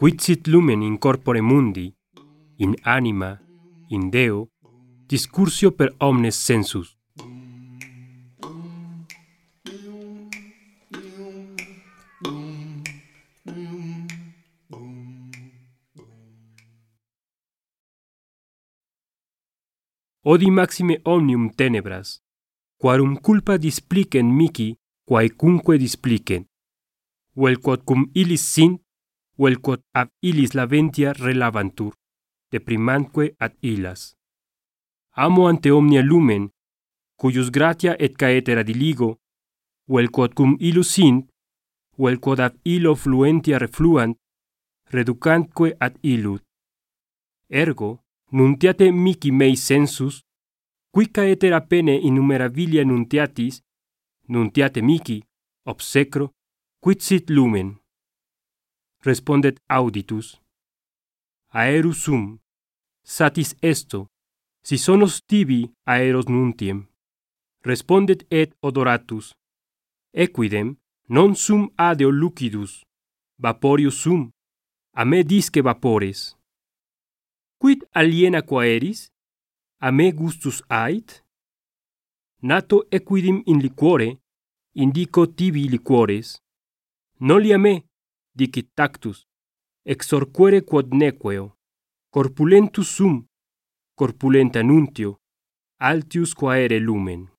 Quicit lumen in corpore mundi, in anima, in deo, discursio per omnes sensus. odi maxime omnium tenebras, quarum culpa displicen mici, quaecunque displicen, quod cum illis sint, quod ab illis laventia relavantur, deprimantque ad illas. Amo ante omnia lumen, cuius gratia et caetera diligo, quod cum illus sint, quod ab illo fluentia refluant, reducantque ad illud. Ergo, nuntiate mici mei sensus, quica etera pene innumerabilia nuntiatis, nuntiate mici, obsecro, quid sit lumen? Respondet auditus. Aerus sum, satis esto, si sonos tibi aeros nuntiem. Respondet et odoratus. Equidem, non sum adeo lucidus, vaporius sum, a me disque vapores aliena quaeris? a me gustus ait, nato equidim in liquore, indico tibi liquores, noli a me, dicit tactus, exorquere quod nequeo, corpulentus sum, corpulenta nuntio, altius quaere lumen.